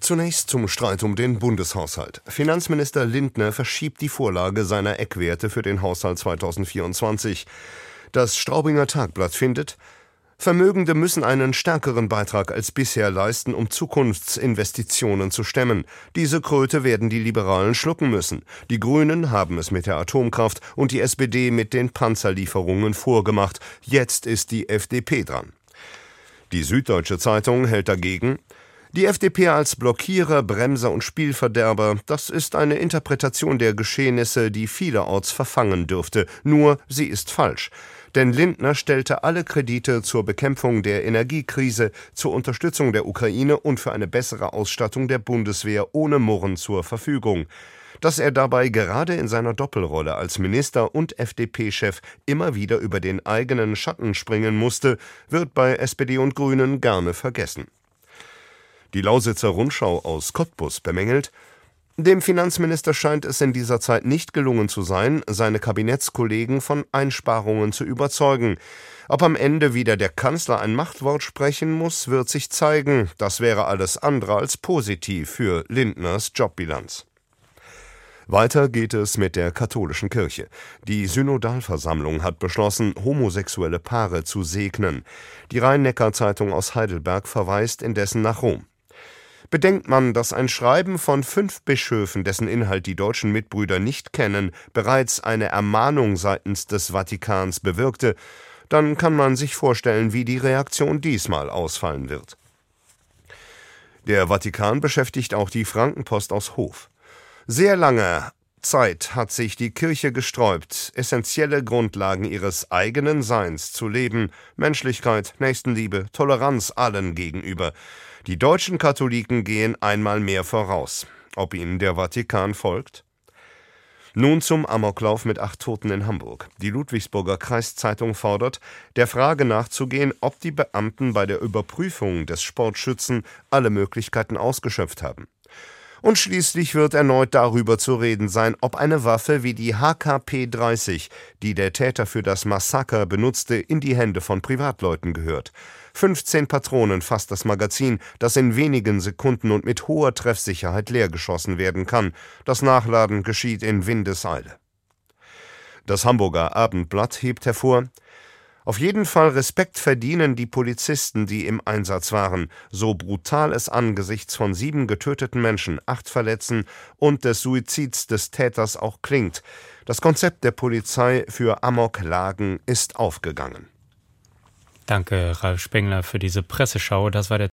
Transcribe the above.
Zunächst zum Streit um den Bundeshaushalt. Finanzminister Lindner verschiebt die Vorlage seiner Eckwerte für den Haushalt 2024. Das Straubinger Tagblatt findet, Vermögende müssen einen stärkeren Beitrag als bisher leisten, um Zukunftsinvestitionen zu stemmen. Diese Kröte werden die Liberalen schlucken müssen. Die Grünen haben es mit der Atomkraft und die SPD mit den Panzerlieferungen vorgemacht. Jetzt ist die FDP dran. Die Süddeutsche Zeitung hält dagegen die FDP als Blockierer, Bremser und Spielverderber, das ist eine Interpretation der Geschehnisse, die vielerorts verfangen dürfte, nur sie ist falsch. Denn Lindner stellte alle Kredite zur Bekämpfung der Energiekrise, zur Unterstützung der Ukraine und für eine bessere Ausstattung der Bundeswehr ohne Murren zur Verfügung. Dass er dabei gerade in seiner Doppelrolle als Minister und FDP-Chef immer wieder über den eigenen Schatten springen musste, wird bei SPD und Grünen gerne vergessen. Die Lausitzer Rundschau aus Cottbus bemängelt, dem Finanzminister scheint es in dieser Zeit nicht gelungen zu sein, seine Kabinettskollegen von Einsparungen zu überzeugen. Ob am Ende wieder der Kanzler ein Machtwort sprechen muss, wird sich zeigen. Das wäre alles andere als positiv für Lindners Jobbilanz. Weiter geht es mit der katholischen Kirche. Die Synodalversammlung hat beschlossen, homosexuelle Paare zu segnen. Die Rhein-Neckar-Zeitung aus Heidelberg verweist indessen nach Rom. Bedenkt man, dass ein Schreiben von fünf Bischöfen, dessen Inhalt die deutschen Mitbrüder nicht kennen, bereits eine Ermahnung seitens des Vatikans bewirkte, dann kann man sich vorstellen, wie die Reaktion diesmal ausfallen wird. Der Vatikan beschäftigt auch die Frankenpost aus Hof. Sehr lange Zeit hat sich die Kirche gesträubt, essentielle Grundlagen ihres eigenen Seins zu leben, Menschlichkeit, Nächstenliebe, Toleranz allen gegenüber. Die deutschen Katholiken gehen einmal mehr voraus. Ob ihnen der Vatikan folgt? Nun zum Amoklauf mit acht Toten in Hamburg. Die Ludwigsburger Kreiszeitung fordert, der Frage nachzugehen, ob die Beamten bei der Überprüfung des Sportschützen alle Möglichkeiten ausgeschöpft haben. Und schließlich wird erneut darüber zu reden sein, ob eine Waffe wie die HKP-30, die der Täter für das Massaker benutzte, in die Hände von Privatleuten gehört. 15 Patronen fasst das Magazin, das in wenigen Sekunden und mit hoher Treffsicherheit leergeschossen werden kann. Das Nachladen geschieht in Windeseile. Das Hamburger Abendblatt hebt hervor, auf jeden Fall Respekt verdienen die Polizisten, die im Einsatz waren, so brutal es angesichts von sieben getöteten Menschen, acht Verletzten und des Suizids des Täters auch klingt. Das Konzept der Polizei für Amoklagen ist aufgegangen. Danke, Ralf Spengler, für diese Presseschau. Das war der